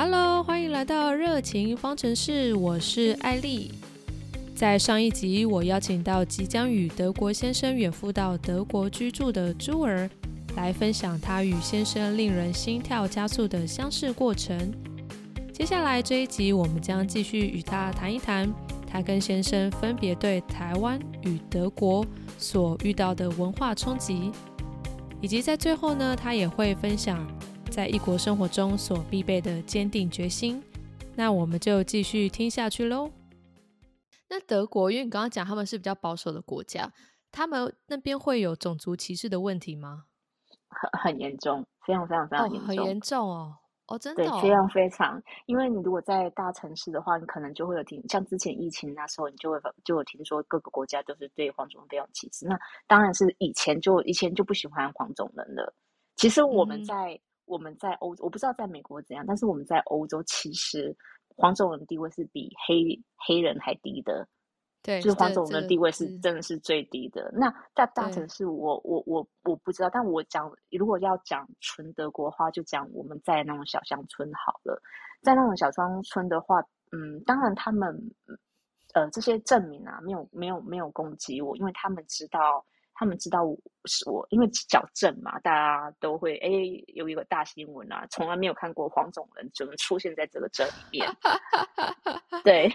Hello，欢迎来到热情方程式，我是艾丽。在上一集，我邀请到即将与德国先生远赴到德国居住的朱儿，来分享他与先生令人心跳加速的相识过程。接下来这一集，我们将继续与他谈一谈，他跟先生分别对台湾与德国所遇到的文化冲击，以及在最后呢，他也会分享在异国生活中所必备的坚定决心。那我们就继续听下去喽。那德国，因为你刚刚讲他们是比较保守的国家，他们那边会有种族歧视的问题吗？很很严重，非常非常非常严重，很严重哦。哦，真的，对，非常非常。因为你如果在大城市的话，你可能就会有听，像之前疫情那时候，你就会就有听说各个国家都是对黄种人非常歧视。那当然是以前就以前就不喜欢黄种人了。其实我们在我们在欧，我不知道在美国怎样，但是我们在欧洲其实。黄种人地位是比黑黑人还低的，对，就是黄种人的地位是真的是最低的。那在大城市，我我我我不知道，但我讲如果要讲纯德国话，就讲我们在那种小乡村好了。在那种小乡村的话，嗯，当然他们呃这些证明啊，没有没有没有攻击我，因为他们知道。他们知道我是我，因为矫正嘛，大家都会哎有一个大新闻啊，从来没有看过黄种人怎么出现在这个镇里面。对，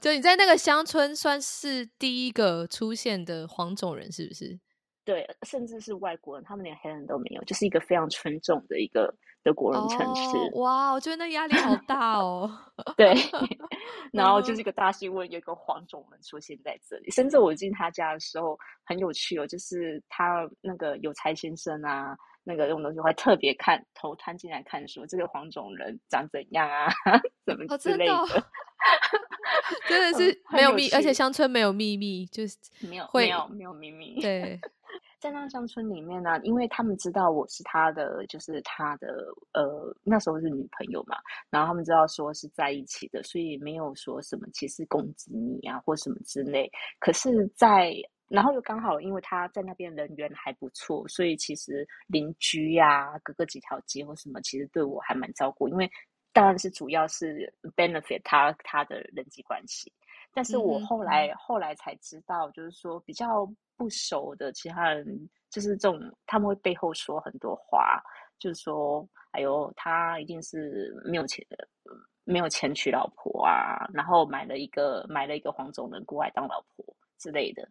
就你在那个乡村算是第一个出现的黄种人，是不是？对，甚至是外国人，他们连黑人都没有，就是一个非常纯种的一个德国人城市。哇，我觉得那压力好大哦。对，然后就是一个大新闻，有一个黄种人出现在这里。甚至我进他家的时候很有趣哦，就是他那个有才先生啊，那个用东西会特别看头探进来看，说这个黄种人长怎样啊，什么之类的。真的 是没有秘，而且乡村没有秘密，就是没有没有没有秘密。对。在那乡村里面呢，因为他们知道我是他的，就是他的呃那时候是女朋友嘛，然后他们知道说是在一起的，所以没有说什么其实攻击你啊或什么之类。可是，在然后又刚好因为他在那边人缘还不错，所以其实邻居呀隔个几条街或什么，其实对我还蛮照顾。因为当然是主要是 benefit 他他的人际关系。但是我后来后来才知道，就是说比较不熟的其他人，就是这种他们会背后说很多话，就是说，哎呦，他一定是没有钱的，没有钱娶老婆啊，然后买了一个买了一个黄种人过来当老婆之类的。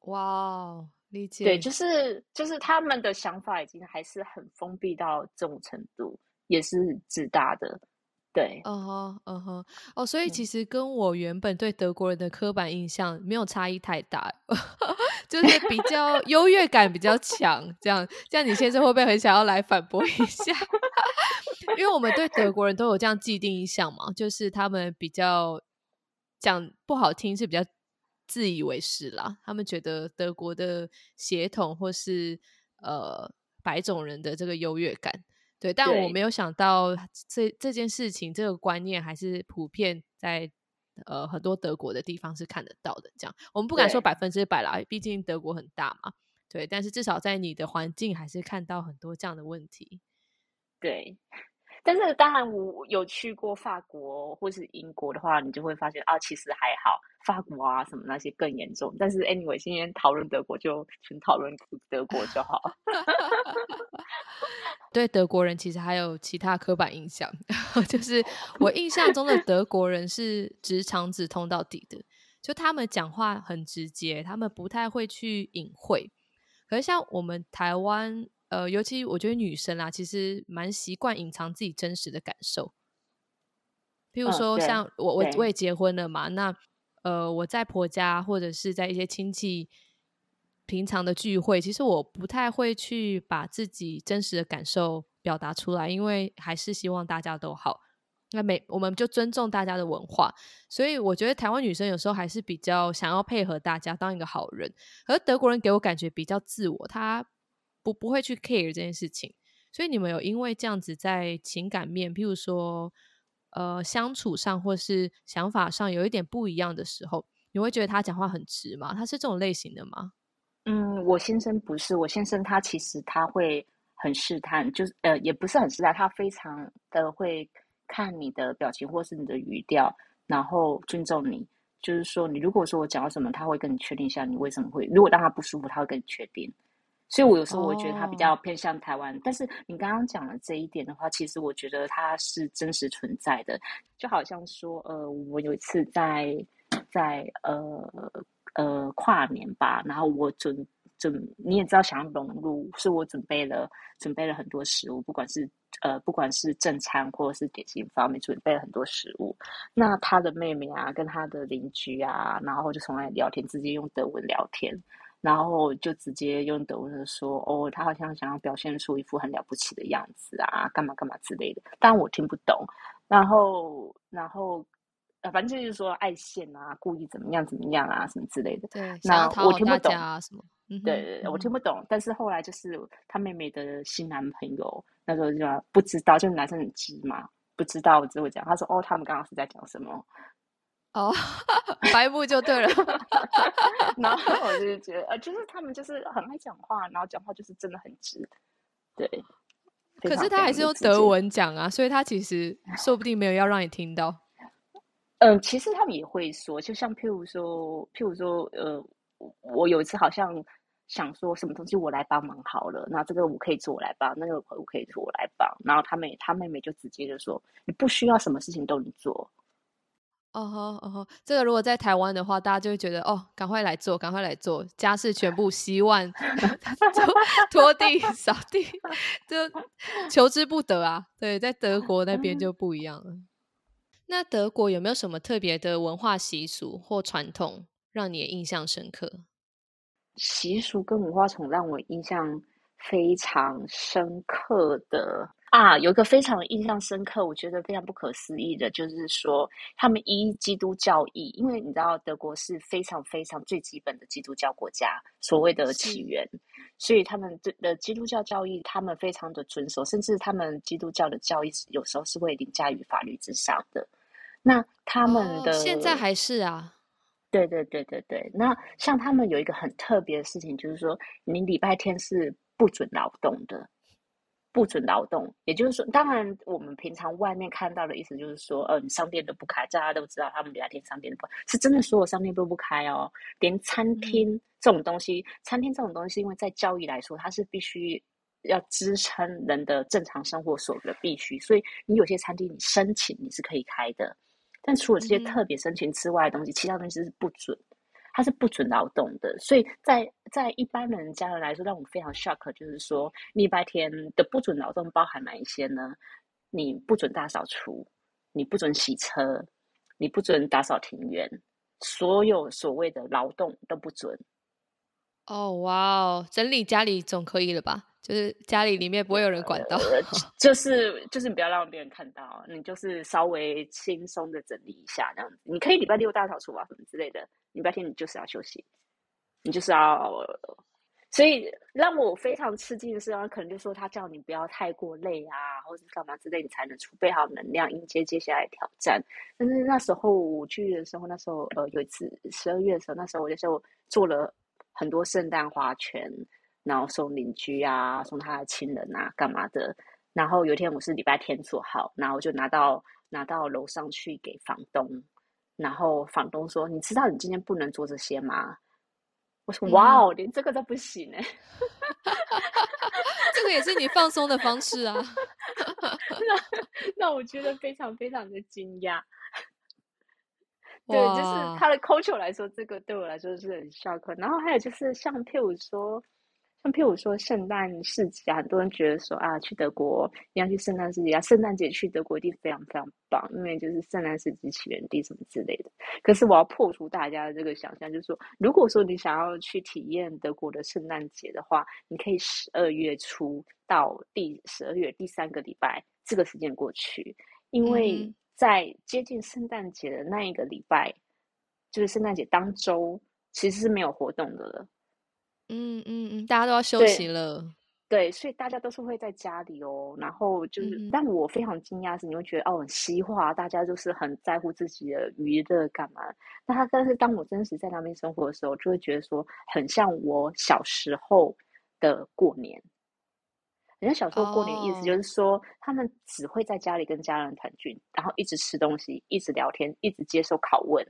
哇，理解。对，就是就是他们的想法已经还是很封闭到这种程度，也是自大的。对，嗯哼，嗯哼，哦，所以其实跟我原本对德国人的刻板印象没有差异太大，就是比较优越感比较强，这样，这样你先生会不会很想要来反驳一下？因为我们对德国人都有这样既定印象嘛，就是他们比较讲不好听是比较自以为是啦，他们觉得德国的血统或是呃白种人的这个优越感。对，但我没有想到这这件事情，这个观念还是普遍在呃很多德国的地方是看得到的。这样，我们不敢说百分之百啦，毕竟德国很大嘛。对，但是至少在你的环境还是看到很多这样的问题。对。但是当然，我有去过法国或是英国的话，你就会发现啊，其实还好，法国啊什么那些更严重。但是 anyway，今天讨论德国就纯讨论德国就好。对德国人其实还有其他刻板印象，就是我印象中的德国人是直肠子通到底的，就他们讲话很直接，他们不太会去隐晦。可是像我们台湾。呃，尤其我觉得女生啦，其实蛮习惯隐藏自己真实的感受。譬如说，像我我我也结婚了嘛，那呃，我在婆家或者是在一些亲戚平常的聚会，其实我不太会去把自己真实的感受表达出来，因为还是希望大家都好。那每我们就尊重大家的文化，所以我觉得台湾女生有时候还是比较想要配合大家，当一个好人。而德国人给我感觉比较自我，他。不不会去 care 这件事情，所以你们有因为这样子在情感面，譬如说呃相处上或是想法上有一点不一样的时候，你会觉得他讲话很直吗？他是这种类型的吗？嗯，我先生不是，我先生他其实他会很试探，就是呃也不是很试探，他非常的会看你的表情或是你的语调，然后尊重你。就是说，你如果说我讲到什么，他会跟你确定一下你为什么会。如果让他不舒服，他会跟你确定。所以我有时候我觉得他比较偏向台湾。但是你刚刚讲的这一点的话，其实我觉得它是真实存在的。就好像说，呃，我有一次在在呃呃跨年吧，然后我准准你也知道，想要融入，是我准备了准备了很多食物，不管是。呃，不管是正餐或者是点心方面，准备了很多食物。那他的妹妹啊，跟他的邻居啊，然后就从来聊天，直接用德文聊天，然后就直接用德文说：“哦，他好像想要表现出一副很了不起的样子啊，干嘛干嘛之类的。”但我听不懂。然后，然后，呃，反正就是说爱现啊，故意怎么样怎么样啊，什么之类的。对，那我听不懂啊，什么？对对对，我听不懂。但是后来就是他妹妹的新男朋友。那时候就不知道，就男生很急嘛，不知道我只会讲。他说：“哦，他们刚刚是在讲什么？”哦，白目就对了。然后我就觉得，呃，就是他们就是很爱讲话，然后讲话就是真的很直。对。可是他还是用德文讲啊，所以他其实说不定没有要让你听到。嗯，其实他们也会说，就像譬如说，譬如说，呃，我有一次好像。想说什么东西我来帮忙好了，那这个我可以做我来帮，那个我可以做我来帮。然后他妹他妹妹就直接就说：“你不需要什么事情都你做。”哦吼哦吼，这个如果在台湾的话，大家就会觉得哦，赶快来做，赶快来做，家事全部洗碗、拖地、扫地，就求之不得啊。对，在德国那边就不一样了。那德国有没有什么特别的文化习俗或传统让你印象深刻？习俗跟文化从让我印象非常深刻的啊，有一个非常印象深刻，我觉得非常不可思议的，就是说他们依基督教义，因为你知道德国是非常非常最基本的基督教国家，所谓的起源，所以他们的基督教教义他们非常的遵守，甚至他们基督教的教义有时候是会凌驾于法律之上的。那他们的现在还是啊。对对对对对，那像他们有一个很特别的事情，就是说你礼拜天是不准劳动的，不准劳动。也就是说，当然我们平常外面看到的意思就是说，呃，商店都不开，大家都知道他们礼拜天商店不开，是真的所有商店都不开哦。连餐厅这种东西，餐厅这种东西，因为在教育来说，它是必须要支撑人的正常生活所的必须，所以你有些餐厅你申请你是可以开的。但除了这些特别申请之外的东西，其他东西是不准，它是不准劳动的。所以在在一般人家人来说，让我非常 shock，就是说礼拜天的不准劳动包含哪一些呢？你不准大扫除，你不准洗车，你不准打扫庭院，所有所谓的劳动都不准。哦，哇哦，整理家里总可以了吧？就是家里里面不会有人管到，就是就是你不要让别人看到，你就是稍微轻松的整理一下这样子。你可以礼拜六大扫除啊什么之类的，礼拜天你就是要休息，你就是要。所以让我非常吃惊的是，可能就说他叫你不要太过累啊，或者是干嘛之类，你才能储备好能量迎接接下来挑战。但是那时候我去的时候，那时候呃有一次十二月的时候，那时候我就做了很多圣诞花圈。然后送邻居啊，送他的亲人啊，干嘛的？然后有一天我是礼拜天做好，然后我就拿到拿到楼上去给房东。然后房东说：“你知道你今天不能做这些吗？”我说：“哇哦，连这个都不行哎！”这个也是你放松的方式啊。那那我觉得非常非常的惊讶。对，就是他的 culture 来说，这个对我来说是很 shock。然后还有就是像譬如说。像譬如说圣诞市集啊，很多人觉得说啊，去德国一定要去圣诞市集啊，圣诞节去德国一定非常非常棒，因为就是圣诞市集起源地什么之类的。可是我要破除大家的这个想象，就是说，如果说你想要去体验德国的圣诞节的话，你可以十二月初到第十二月第三个礼拜这个时间过去，因为在接近圣诞节的那一个礼拜，就是圣诞节当周，其实是没有活动的了。嗯嗯嗯，大家都要休息了，对，所以大家都是会在家里哦。然后就是，但我非常惊讶是，你会觉得哦，很西化，大家就是很在乎自己的娱乐干嘛？那他但是当我真实在那边生活的时候，就会觉得说，很像我小时候的过年。人家小时候过年意思就是说，他们只会在家里跟家人团聚，然后一直吃东西，一直聊天，一直接受拷问。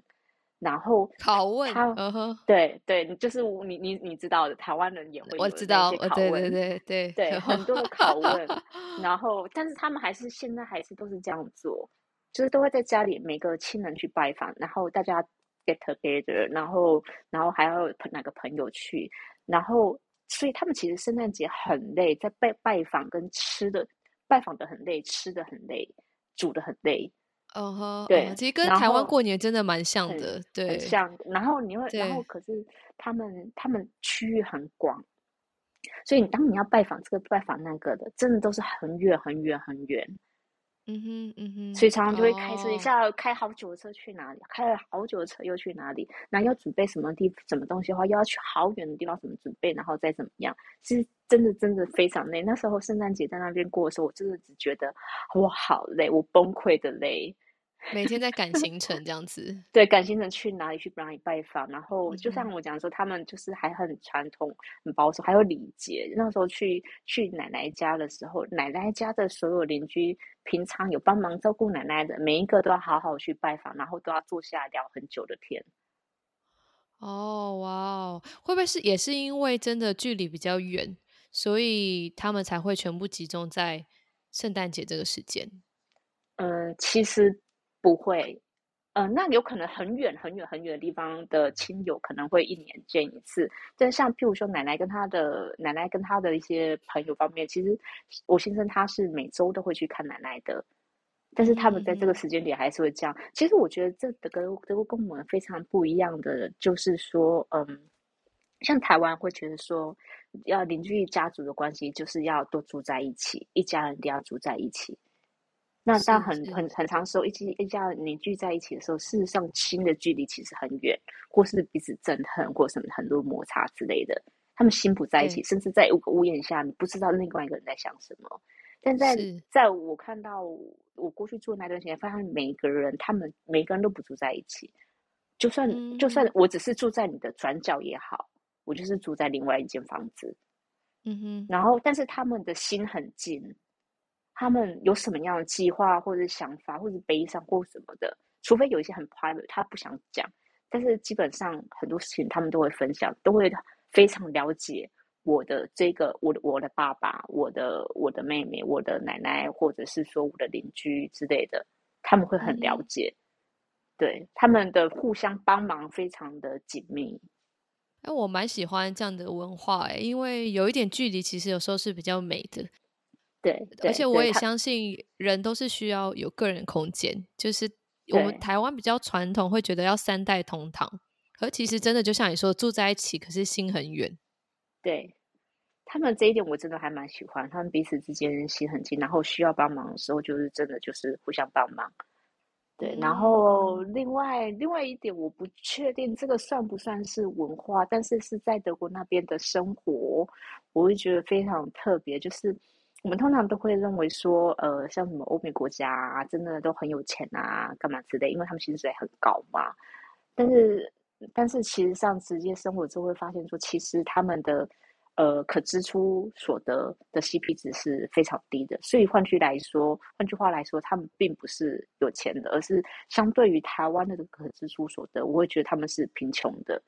然后拷问，嗯哼，对对，就是你你你知道的，台湾人也会我知道，对对对对对，很多的拷问。然后，但是他们还是现在还是都是这样做，就是都会在家里每个亲人去拜访，然后大家 get together，然后然后还要哪个朋友去，然后所以他们其实圣诞节很累，在拜拜访跟吃的拜访的很累，吃的很累，煮的很累。嗯哼，对，其实跟台湾过年真的蛮像的，对，像。然后你会，然后可是他们他们区域很广，所以你当你要拜访这个拜访那个的，真的都是很远很远很远。嗯哼嗯哼，所以常常就会开车一下开好久的车去哪里，开了好久的车又去哪里，然后要准备什么地什么东西的话，又要去好远的地方什么准备，然后再怎么样，是真的真的非常累。那时候圣诞节在那边过的时候，我真的只觉得我好累，我崩溃的累。每天在赶行程这样子，对，赶行程去哪里去哪里拜访，然后就像我讲说，他们就是还很传统、很保守，还有礼节。那时候去去奶奶家的时候，奶奶家的所有邻居，平常有帮忙照顾奶奶的，每一个都要好好去拜访，然后都要坐下来聊很久的天。哦，哇哦，会不会是也是因为真的距离比较远，所以他们才会全部集中在圣诞节这个时间？嗯，其实。不会，嗯，那有可能很远很远很远的地方的亲友可能会一年见一次，但像譬如说奶奶跟他的奶奶跟他的一些朋友方面，其实我先生他是每周都会去看奶奶的，但是他们在这个时间点还是会这样。其实我觉得这德国德国跟我们非常不一样的，就是说，嗯，像台湾会觉得说，要邻居家族的关系就是要多住在一起，一家人一定要住在一起。那当很很很长时候，一起一家人凝聚在一起的时候，事实上心的距离其实很远，或是彼此憎恨，或什么很多摩擦之类的。他们心不在一起，甚至在一个屋檐下，你不知道另外一个人在想什么。但在在我看到我过去做那段时间，发现每一个人，他们每个人都不住在一起。就算就算我只是住在你的转角也好，我就是住在另外一间房子。嗯哼。然后，但是他们的心很近。他们有什么样的计划，或者想法，或者悲伤或什么的，除非有一些很 private，他不想讲，但是基本上很多事情他们都会分享，都会非常了解我的这个我的我的爸爸，我的我的妹妹，我的奶奶，或者是说我的邻居之类的，他们会很了解，对他们的互相帮忙非常的紧密。哎，我蛮喜欢这样的文化，哎，因为有一点距离，其实有时候是比较美的。对，而且我也相信人都是需要有个人空间。就是我们台湾比较传统，会觉得要三代同堂，可其实真的就像你说，住在一起，可是心很远。对他们这一点，我真的还蛮喜欢。他们彼此之间心很近，然后需要帮忙的时候，就是真的就是互相帮忙。对，然后另外另外一点，我不确定这个算不算是文化，但是是在德国那边的生活，我会觉得非常特别，就是。我们通常都会认为说，呃，像什么欧美国家啊，真的都很有钱啊，干嘛之类，因为他们薪水很高嘛。但是，但是其实上直接生活之后会发现说，其实他们的呃可支出所得的 CP 值是非常低的。所以换句来说，换句话来说，他们并不是有钱的，而是相对于台湾的可支出所得，我会觉得他们是贫穷的。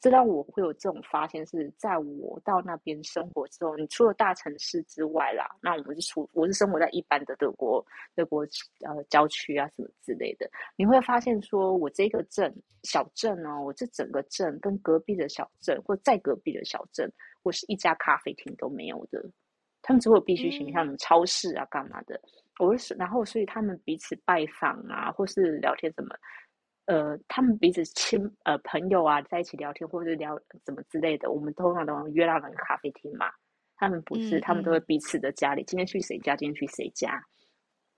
这让我会有这种发现，是在我到那边生活之后，你除了大城市之外啦，那我是处我是生活在一般的德国德国呃郊区啊什么之类的，你会发现说，我这个镇小镇哦，我这整个镇跟隔壁的小镇或在隔壁的小镇，我是一家咖啡厅都没有的，他们只有必须型，像什么超市啊干嘛的，我是然后所以他们彼此拜访啊，或是聊天什么。呃，他们彼此亲呃朋友啊，在一起聊天或者聊什么之类的，我们通常都约到那个咖啡厅嘛。他们不是，他们都会彼此的家里，今天去谁家，今天去谁家。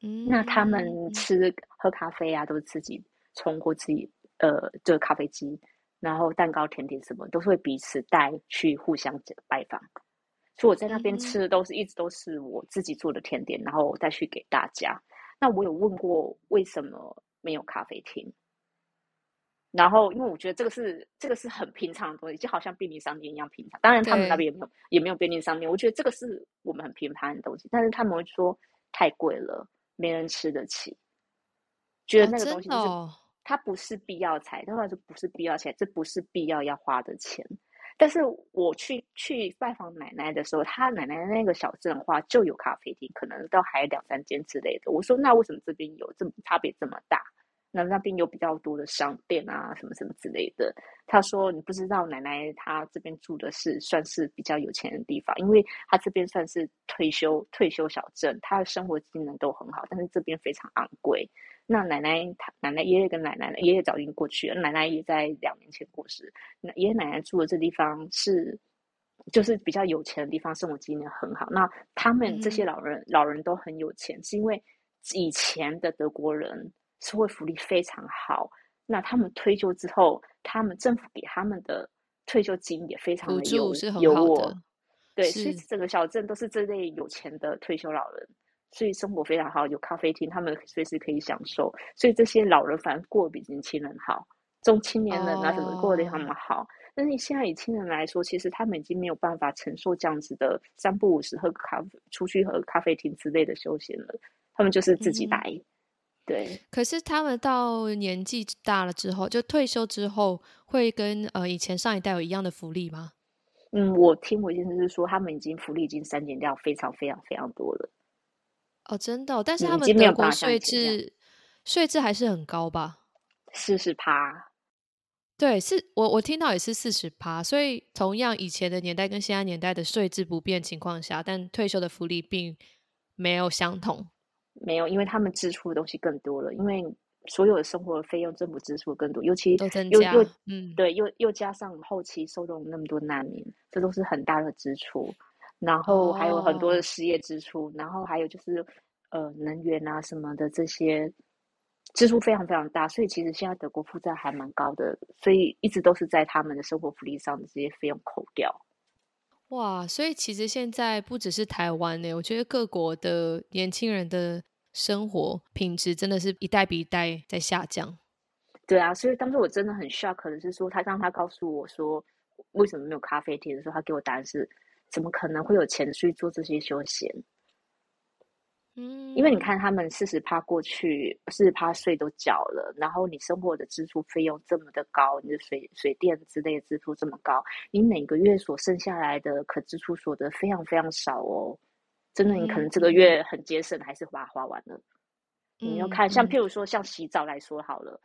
嗯，那他们吃喝咖啡啊，都是自己冲过自己呃这个咖啡机，然后蛋糕、甜点什么都是会彼此带去互相拜访。所以我在那边吃的都是一直都是我自己做的甜点，然后再去给大家。那我有问过为什么没有咖啡厅？然后，因为我觉得这个是这个是很平常的东西，就好像便利商店一样平常。当然，他们那边也没有也没有便利商店。我觉得这个是我们很平凡的东西，但是他们会说太贵了，没人吃得起，觉得那个东西就是它不是必要财，他们说不是必要钱，这不是必要要花的钱。但是我去去拜访奶奶的时候，她奶奶那个小镇话就有咖啡厅，可能都还两三间之类的。我说那为什么这边有这么差别这么大？那那边有比较多的商店啊，什么什么之类的。他说：“你不知道，奶奶她这边住的是算是比较有钱的地方，因为她这边算是退休退休小镇，她的生活技能都很好，但是这边非常昂贵。那奶奶她奶奶爷爷跟奶奶爷爷早已经过去了，奶奶也在两年前过世。那爷爷奶奶住的这地方是就是比较有钱的地方，生活技能很好。那他们这些老人老人都很有钱，是因为以前的德国人。”社会福利非常好，那他们退休之后，他们政府给他们的退休金也非常的有有我，对，所以整个小镇都是这类有钱的退休老人，所以生活非常好，有咖啡厅，他们随时可以享受，所以这些老人反而过得比年轻人好，中青年人啊什么过得他们好，但是现在以青人来说，其实他们已经没有办法承受这样子的三不五时喝咖啡、出去喝咖啡厅之类的休闲了，他们就是自己来。对，可是他们到年纪大了之后，就退休之后，会跟呃以前上一代有一样的福利吗？嗯，我听我先生是说，他们已经福利已经删减掉非常非常非常多了。哦，真的，但是他们德国税制税制还是很高吧？四十趴。对，是我我听到也是四十趴，所以同样以前的年代跟现在年代的税制不变情况下，但退休的福利并没有相同。没有，因为他们支出的东西更多了，因为所有的生活费用政府支出更多，尤其又又嗯，对，又又加上后期收容那么多难民，这都是很大的支出。然后还有很多的失业支出，然后还有就是呃能源啊什么的这些支出非常非常大，所以其实现在德国负债还蛮高的，所以一直都是在他们的生活福利上的这些费用扣掉。哇，所以其实现在不只是台湾呢，我觉得各国的年轻人的生活品质真的是一代比一代在下降。对啊，所以当时我真的很 shock 的是说，他让他告诉我说为什么没有咖啡厅的时候，他给我答案是：怎么可能会有钱去做这些休闲？嗯，因为你看，他们四十趴过去，四十趴税都缴了，然后你生活的支出费用这么的高，你的水水电之类的支出这么高，你每个月所剩下来的可支出所得非常非常少哦。真的，你可能这个月很节省，还是把它花完了。你要看，像譬如说，像洗澡来说好了，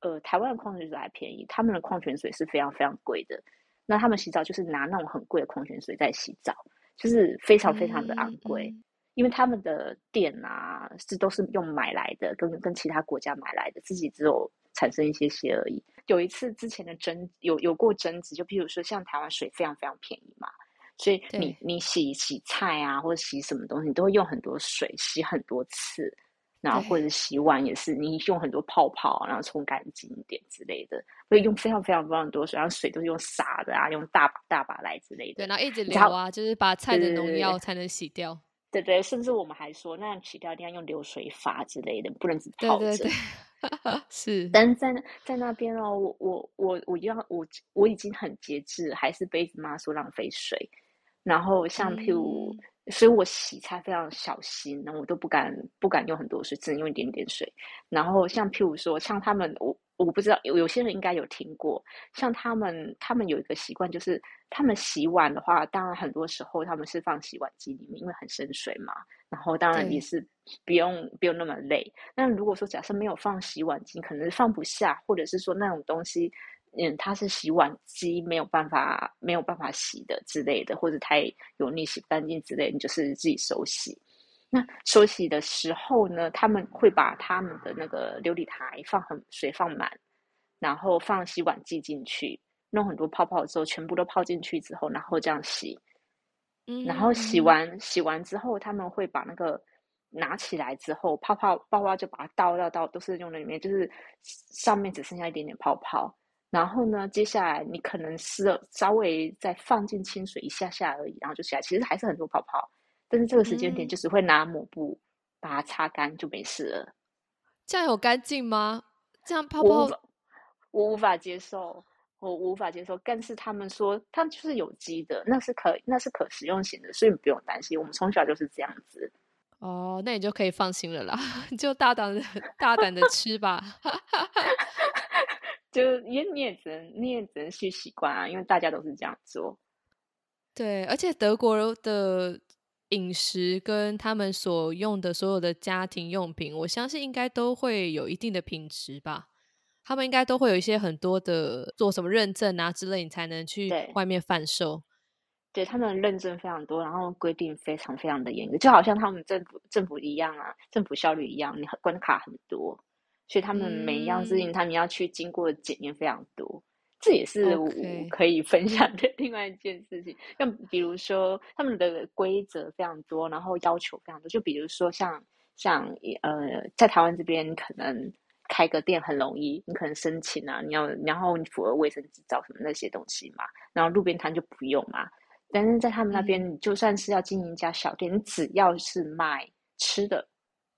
呃，台湾的矿泉水还便宜，他们的矿泉水是非常非常贵的。那他们洗澡就是拿那种很贵的矿泉水在洗澡，就是非常非常的昂贵。因为他们的店啊，是都是用买来的，跟跟其他国家买来的，自己只有产生一些些而已。有一次之前的争有有过争执，就譬如说像台湾水非常非常便宜嘛，所以你你洗洗菜啊，或者洗什么东西，你都会用很多水洗很多次，然后或者洗碗也是，你用很多泡泡，然后冲干净一点之类的，会用非常非常非常多水，然后水都是用洒的啊，用大把大把来之类的，对，然后一直流啊，就是把菜的农药才能洗掉。对对，甚至我们还说，那样洗掉一定要用流水法之类的，不能只泡着。是，但是在在那边哦，我我我我要我我已经很节制，还是杯子妈说浪费水。然后像譬如，所以我洗菜非常小心，然后我都不敢不敢用很多水，只能用一点点水。然后像譬如说，像他们我。我不知道有有些人应该有听过，像他们他们有一个习惯，就是他们洗碗的话，当然很多时候他们是放洗碗机里面，因为很省水嘛。然后当然也是不用不用那么累。那如果说假设没有放洗碗机，可能放不下，或者是说那种东西，嗯，它是洗碗机没有办法没有办法洗的之类的，或者太油腻洗不干净之类，你就是自己手洗。那手洗的时候呢，他们会把他们的那个琉璃台放很水放满，然后放洗碗剂进去，弄很多泡泡之后，全部都泡进去之后，然后这样洗。嗯，然后洗完洗完之后，他们会把那个拿起来之后，泡泡泡泡就把它倒倒倒，都是用在里面，就是上面只剩下一点点泡泡。然后呢，接下来你可能是稍微再放进清水一下下而已，然后就起来，其实还是很多泡泡。但是这个时间点就是会拿抹布把它擦干就没事了。这样有干净吗？这样泡泡我无法接受，我无法接受。但是他们说，他们就是有机的，那是可那是可食用型的，所以你不用担心。我们从小就是这样子。哦，那你就可以放心了啦，就大胆的大胆的吃吧。就也你也只能你也只能去习惯啊，因为大家都是这样做。对，而且德国的饮食跟他们所用的所有的家庭用品，我相信应该都会有一定的品质吧。他们应该都会有一些很多的做什么认证啊之类，你才能去外面贩售。对他们认证非常多，然后规定非常非常的严格，就好像他们政府政府一样啊，政府效率一样，你关卡很多。所以他们每一样事情，他们要去经过检验非常多，这也是我可以分享的另外一件事情。像比如说，他们的规则非常多，然后要求非常多。就比如说，像像呃，在台湾这边，可能开个店很容易，你可能申请啊，你要然后你符合卫生执照什么那些东西嘛，然后路边摊就不用嘛。但是在他们那边，你就算是要经营一家小店，你只要是卖吃的。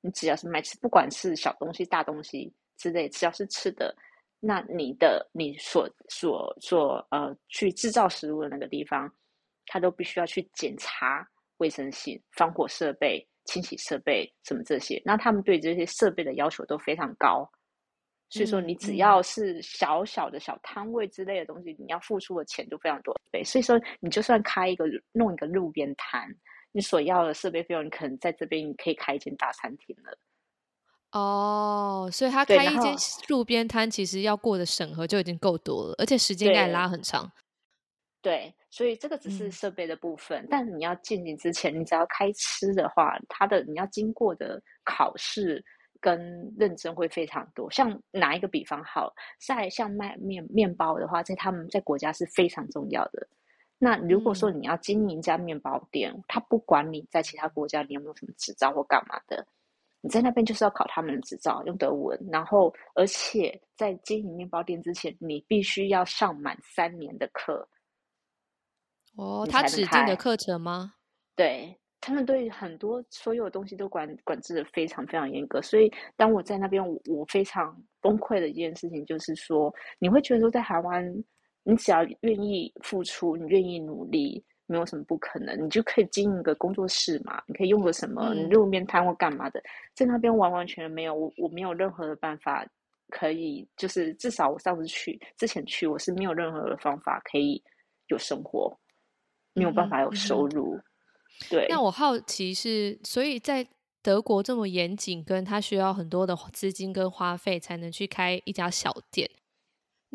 你只要是卖吃，不管是小东西、大东西之类，只要是吃的，那你的你所所所呃去制造食物的那个地方，他都必须要去检查卫生性、防火设备、清洗设备什么这些。那他们对这些设备的要求都非常高，所以说你只要是小小的小摊位之类的东西，你要付出的钱就非常多倍。所以说，你就算开一个弄一个路边摊。你所要的设备费用，你可能在这边你可以开一间大餐厅了。哦，所以他开一间路边摊，其实要过的审核就已经够多了，而且时间该拉很长。对，所以这个只是设备的部分，但你要进行之前，你只要开吃的话，它的你要经过的考试跟认证会非常多。像拿一个比方好，在像卖面面包的话，在他们在国家是非常重要的。那如果说你要经营一家面包店，他不管你在其他国家你有没有什么执照或干嘛的，你在那边就是要考他们的执照，用德文。然后，而且在经营面包店之前，你必须要上满三年的课。哦，他指定的课程吗？对他们对很多所有东西都管管制的非常非常严格。所以，当我在那边，我非常崩溃的一件事情就是说，你会觉得说在台湾。你只要愿意付出，你愿意努力，没有什么不可能。你就可以经营个工作室嘛，你可以用个什么你路边摊或干嘛的，在那边完完全全没有，我我没有任何的办法可以，就是至少我上次去之前去，我是没有任何的方法可以有生活，没有办法有收入。对。那我好奇是，所以在德国这么严谨，跟他需要很多的资金跟花费才能去开一家小店。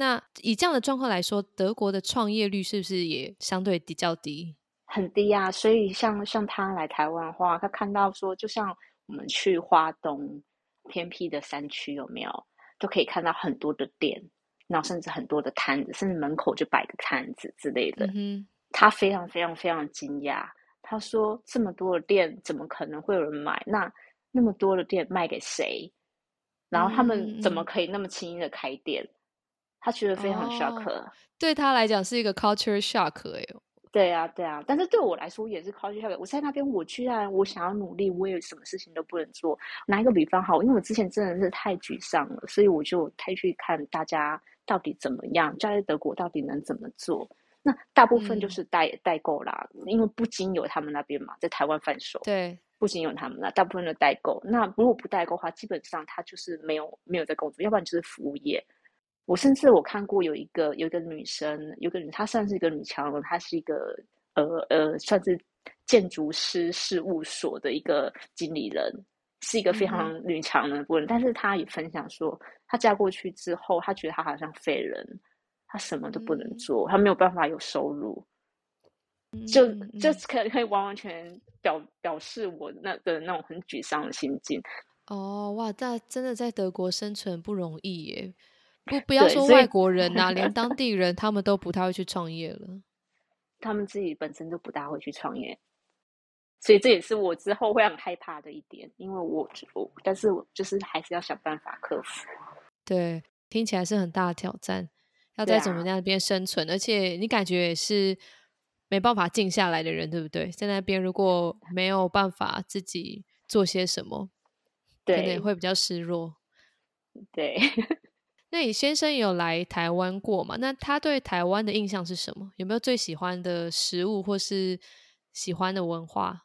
那以这样的状况来说，德国的创业率是不是也相对比较低？很低啊！所以像像他来台湾的话，他看到说，就像我们去花东偏僻的山区，有没有都可以看到很多的店，然后甚至很多的摊子，甚至门口就摆个摊子之类的。嗯，他非常非常非常惊讶，他说：“这么多的店，怎么可能会有人买？那那么多的店卖给谁？然后他们怎么可以那么轻易的开店？”他觉得非常 shock，对他来讲是一个 culture shock 哎。对啊，对啊，但是对我来说也是 culture shock。我在那边，我居然我想要努力，我也什么事情都不能做。拿一个比方好，因为我之前真的是太沮丧了，所以我就太去看大家到底怎么样，在德国到底能怎么做。那大部分就是代代购啦，因为不仅有他们那边嘛，在台湾贩售，对，不仅有他们那大部分的代购。那如果不代购的话，基本上他就是没有没有在工作，要不然就是服务业。我甚至我看过有一个有一个女生，有个女，她算是一个女强人，她是一个呃呃，算是建筑师事务所的一个经理人，是一个非常女强人的人。但是她也分享说，她嫁过去之后，她觉得她好像废人，她什么都不能做，她没有办法有收入，就就可可以完完全表表示我那的那种很沮丧的心境。哦，哇，但真的在德国生存不容易耶。不，不要说外国人呐，连当地人他们都不太会去创业了。他们自己本身就不大会去创业，所以这也是我之后会很害怕的一点。因为我，我，但是我就是还是要想办法克服。对，听起来是很大的挑战，要在怎么那边生存，而且你感觉也是没办法静下来的人，对不对？在那边如果没有办法自己做些什么，可能会比较失落。对。那你先生有来台湾过吗？那他对台湾的印象是什么？有没有最喜欢的食物或是喜欢的文化？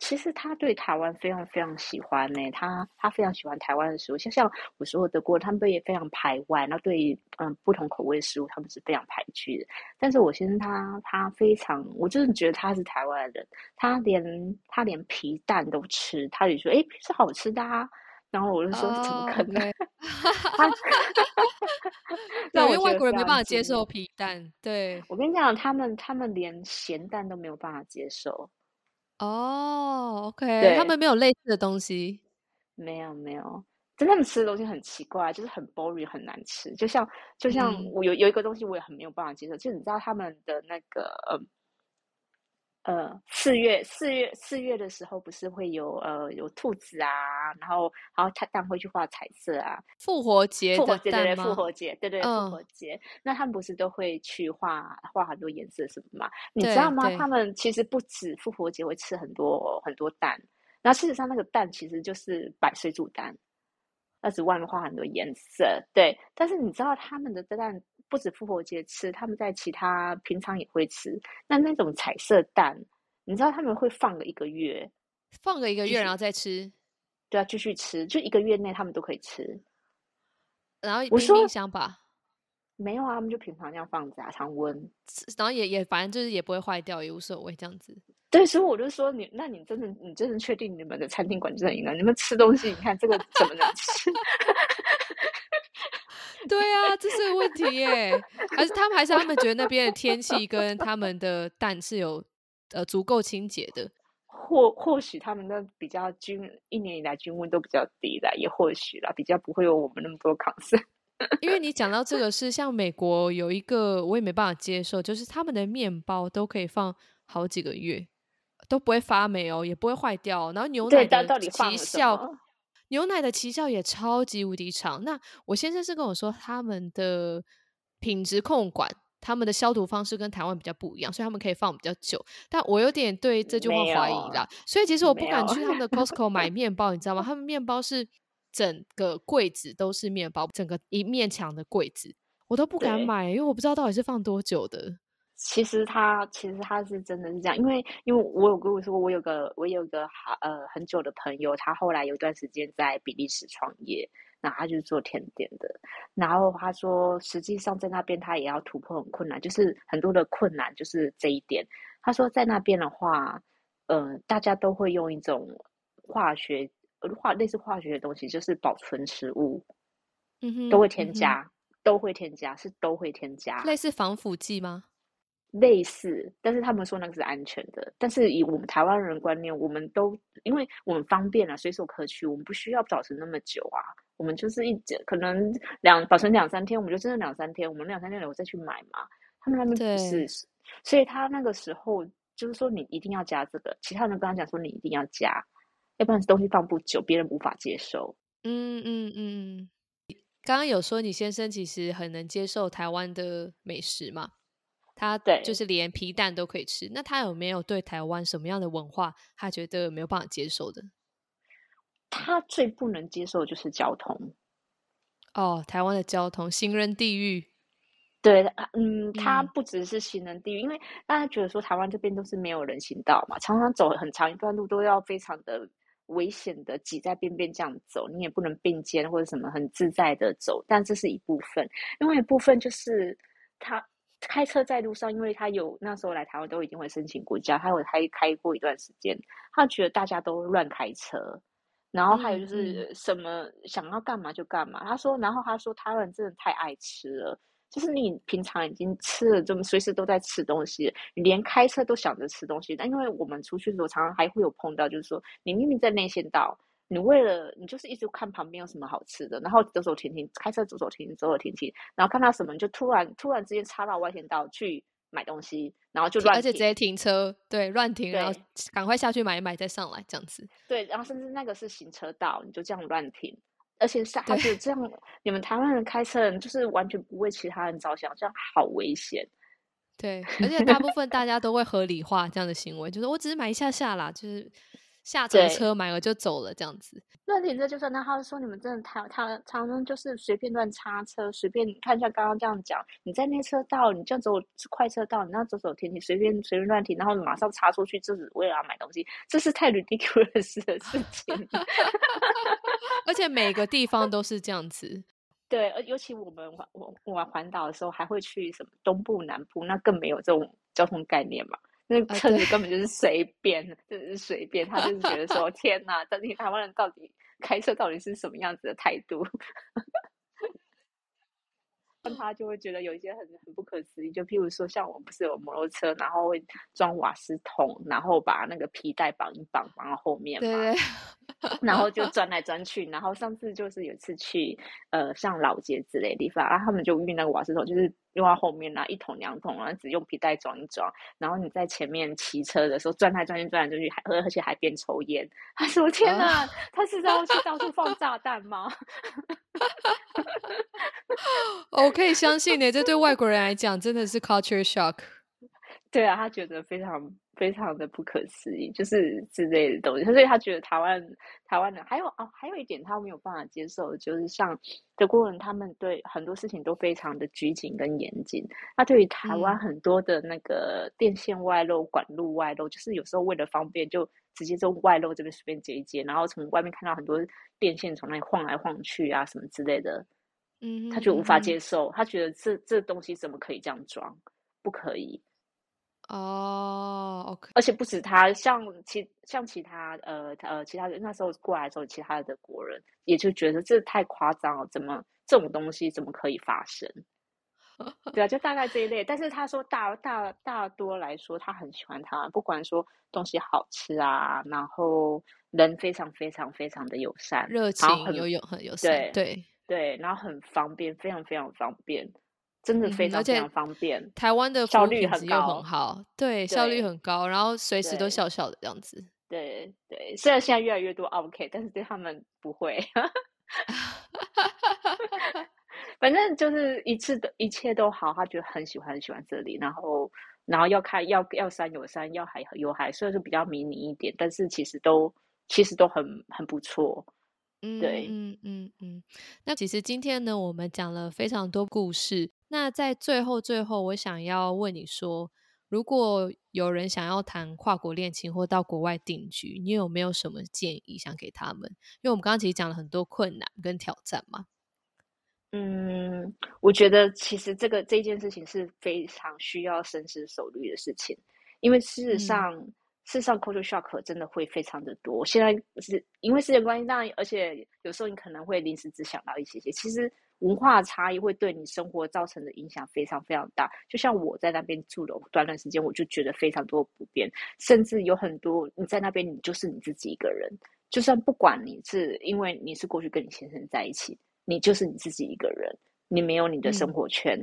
其实他对台湾非常非常喜欢呢，他他非常喜欢台湾的食物，像像我说的国，他们也非常排外，然后对嗯不同口味的食物，他们是非常排斥的。但是我先生他他非常，我真的觉得他是台湾人，他连他连皮蛋都吃，他就说哎是好吃的啊，然后我就说怎么可能？对，因为外国人没办法接受皮蛋。对，我跟你讲，他们他们连咸蛋都没有办法接受。哦，OK，他们没有类似的东西，没有没有，就他们吃的东西很奇怪，就是很 boring，很难吃。就像就像我有有一个东西，我也很没有办法接受，就是你知道他们的那个呃。呃，四月四月四月的时候，不是会有呃有兔子啊，然后然后它蛋会去画彩色啊。复活节复活节对复活节对对复活节，那他们不是都会去画画很多颜色什么嘛？你知道吗？他们其实不止复活节会吃很多很多蛋，然后事实上那个蛋其实就是白水煮蛋，那是外面画很多颜色。对，但是你知道他们的蛋。不止复活节吃，他们在其他平常也会吃。那那种彩色蛋，你知道他们会放个一个月，放个一个月然后再吃，对啊，继续吃，就一个月内他们都可以吃。然后冰冰箱吧？没有啊，他们就平常这样放着啊，常温，然后也也反正就是也不会坏掉，也无所谓这样子。对，所以我就说你，那你真的你真的确定你们的餐厅管制很严？你们吃东西，你看这个怎么能吃？对啊，这是个问题耶。还是他们还是他们觉得那边的天气跟他们的蛋是有呃足够清洁的？或或许他们那比较均一年以来均温都比较低的，也或许啦，比较不会有我们那么多抗生。因为你讲到这个是像美国有一个我也没办法接受，就是他们的面包都可以放好几个月都不会发霉哦，也不会坏掉。然后牛奶的奇效。牛奶的奇效也超级无敌长。那我先生是跟我说，他们的品质控管，他们的消毒方式跟台湾比较不一样，所以他们可以放比较久。但我有点对这句话怀疑啦，所以其实我不敢去他们的 Costco 买 面包，你知道吗？他们面包是整个柜子都是面包，整个一面墙的柜子，我都不敢买，因为我不知道到底是放多久的。其实他其实他是真的是这样，因为因为我有跟我说，我有个我有个好呃很久的朋友，他后来有一段时间在比利时创业，然后他就是做甜点的。然后他说，实际上在那边他也要突破很困难，就是很多的困难就是这一点。他说在那边的话，呃，大家都会用一种化学化类似化学的东西，就是保存食物，嗯哼，都会添加，都会添加，是都会添加，类似防腐剂吗？类似，但是他们说那个是安全的。但是以我们台湾人观念，我们都因为我们方便啊，随手可取，我们不需要保存那么久啊。我们就是一可能两保存两三天，我们就真的两三天，我们两三天我再去买嘛。他们那边不是，所以他那个时候就是说你一定要加这个，其他人跟他讲说你一定要加，要不然东西放不久，别人无法接受。嗯嗯嗯，刚刚有说你先生其实很能接受台湾的美食嘛？他对，就是连皮蛋都可以吃。那他有没有对台湾什么样的文化，他觉得没有办法接受的？他最不能接受就是交通。哦，台湾的交通，行人地狱。对，嗯，他不只是行人地狱，因为大家觉得说台湾这边都是没有人行道嘛，常常走很长一段路都要非常的危险的挤在边边这样走，你也不能并肩或者什么很自在的走。但这是一部分，另外一部分就是他。开车在路上，因为他有那时候来台湾都一定会申请国家，他有开开过一段时间，他觉得大家都乱开车，然后还有就是什么想要干嘛就干嘛。他说，然后他说台湾真的太爱吃了，就是你平常已经吃了这么随时都在吃东西，你连开车都想着吃东西。但因为我们出去的时候，常常还会有碰到，就是说你明明在内线道。你为了你就是一直看旁边有什么好吃的，然后走走停停，开车走走停停，走走停停，然后看到什么你就突然突然之间插到外线道去买东西，然后就乱，而且直接停车，对，乱停，然后赶快下去买一买再上来这样子。对，然后甚至那个是行车道，你就这样乱停，而且是还是这样，你们台湾人开车人就是完全不为其他人着想，这样好危险。对，而且大部分大家都会合理化这样的行为，就是我只是买一下下啦，就是。下车车买了就走了这样子。乱停车就算，那他说你们真的他他常常就是随便乱插车，随便你看像刚刚这样讲，你在内车道，你这样走快车道，你那走走停停，随便随便乱停，然后马上插出去，就是为了要买东西，这是太 ridiculous 的事情。而且每个地方都是这样子。对，而尤其我们玩我玩环岛的时候，还会去什么东部、南部，那更没有这种交通概念嘛。那车子根本就是随便，就是随便，他就是觉得说，天哪，到底台湾人到底开车到底是什么样子的态度？他就会觉得有一些很很不可思议，就譬如说，像我们不是有摩托车，然后会装瓦斯桶，然后把那个皮带绑一绑绑到后面嘛，然后就钻来钻去。然后上次就是有一次去呃像老街之类的地方，然后他们就运那个瓦斯桶，就是用到后面，然后一桶两桶，然后只用皮带装一装。然后你在前面骑车的时候转来转去，转来转去，还而且还边抽烟。他说：“天哪，他是要去到处放炸弹吗？” 哦我可以相信呢，这对外国人来讲真的是 culture shock。对啊，他觉得非常非常的不可思议，就是之类的东西，所以他觉得台湾台湾人还有哦，还有一点他没有办法接受，就是像德国人，他们对很多事情都非常的拘谨跟严谨。他对于台湾嗯很多的那个电线外露、管路外露，就是有时候为了方便，就直接从外露这边随便接一接，然后从外面看到很多电线从那里晃来晃去啊什么之类的，嗯，他就无法接受，他觉得这这东西怎么可以这样装？不可以。哦，OK，而且不止他，像其像其他呃呃其他人那时候过来的时候，其他的国人也就觉得这太夸张了，怎么这种东西怎么可以发生？对啊，就大概这一类。但是他说大大大多来说，他很喜欢他，不管说东西好吃啊，然后人非常非常非常的友善，热情很有很友善，对对。对，然后很方便，非常非常方便，真的非常非常方便。台湾的效率很品质又很高好，对，效率很高，然后随时都笑笑的这样子。对对，虽然现在越来越多 OK，但是对他们不会。反正就是一次的一切都好，他觉得很喜欢很喜欢这里，然后然后要看要要山有山，要海有海，虽然说比较迷你一点，但是其实都其实都很很不错。嗯对嗯嗯嗯。那其实今天呢，我们讲了非常多故事。那在最后最后，我想要问你说，如果有人想要谈跨国恋情或到国外定居，你有没有什么建议想给他们？因为我们刚刚其实讲了很多困难跟挑战嘛。嗯，我觉得其实这个这件事情是非常需要深思熟虑的事情，因为事实嗯上，事实上 culture shock 真的会非常的多。现在是因为时间关系，当然，而且有时候你可能会临时只想到一些些，其实文化差异会对你生活造成的影响非常非常大。就像我在那边住了短短时间，我就觉得非常多不便，甚至有很多你在那边，你就是你自己一个人，就算不管你是因为你是过去跟你先生在一起。你就是你自己一个人，你没有你的生嗯活圈，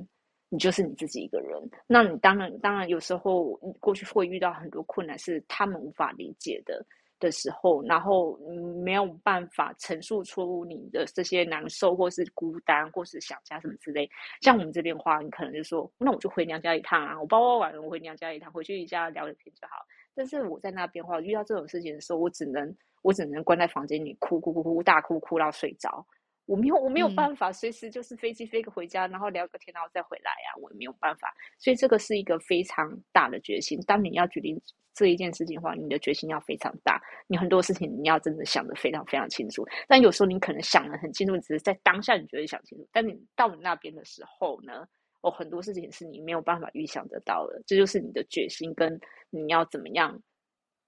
你就是你自己一个人。那你当然，当然有时候过去会遇到很多困难，是他们无法理解的的时候，然后没有办法陈述出你的这些难受，或是孤单，或是想家什么之类。像我们这边话，你可能就说，那我就回娘家一趟啊，我包包完了，我回娘家一趟，回去一家聊聊天就好。但是我在那边话，遇到这种事情的时候，我只能我只能关在房间里哭哭哭哭大哭哭到睡着。我没有，我没有嗯办法随时就是飞机飞个回家，然后聊个天，然后再回来呀、啊，我也没有办法。所以这个是一个非常大的决心。当你要决定这一件事情的话，你的决心要非常大，你很多事情你要真的想得非常非常清楚。但有时候你可能想得很清楚，只是在当下你觉得想清楚，但你到你那边的时候呢，哦，很多事情是你没有办法预想得到的。这就是你的决心跟你要怎么样，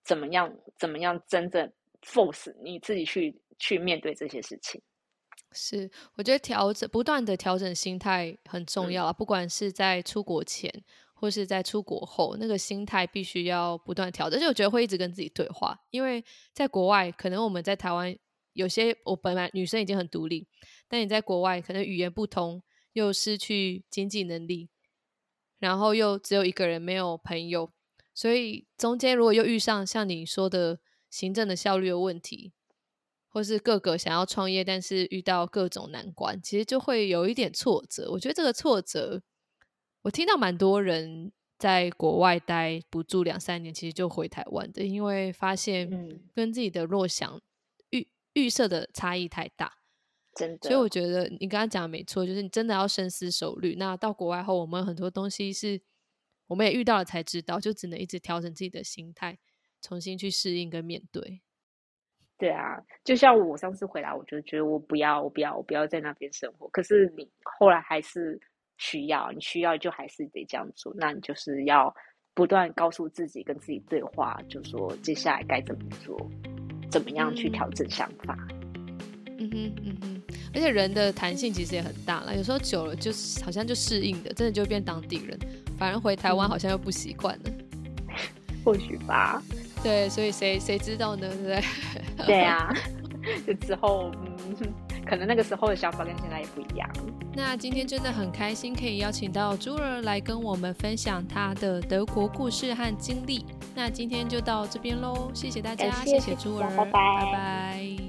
怎么样，怎么样真正 force 你自己去去面对这些事情。是，我觉得调整不断的调整心态很重嗯要啊，不管是在出国前或是在出国后，那个心态必须要不断调整。而且我觉得会一直跟自己对话，因为在国外，可能我们在台湾有些我本来女生已经很独立，但你在国外可能语言不通，又失去经济能力，然后又只有一个人没有朋友，所以中间如果又遇上像你说的行政的效率的问题，或是各个想要创业，但是遇到各种难关，其实就会有一点挫折。我觉得这个挫折，我听到蛮多人在国外待不住两三年，其实就回台湾的，因为发现跟自己的弱想预预设的差异太大，真的。所以我觉得你刚刚讲的没错，就是你真的要深思熟虑。那到国外后，我们很多东西是我们也遇到了才知道，就只能一直调整自己的心态，重新去适应跟面对。对啊，就像我上次回来，我就觉得我不要，我不要，我不要在那边生活。可是你后来还是。需要你需要就还是得这样做，那你就是要不断告诉自己，跟自己对话，就说接下来该怎么做，怎么样去调整想法。嗯哼嗯哼，而且人的弹性其实也很大了，有时候久了就是好像就适应的，真的就变当地人，反而回台湾好像又不习惯了。或许吧。对，所以谁谁知道呢？对不对？对啊，就之后嗯。可能那个时候的想法跟现在也不一样。那今天真的很开心，可以邀请到朱儿来跟我们分享她的德国故事和经历。那今天就到这边喽，谢谢大家，谢谢朱儿，拜拜拜。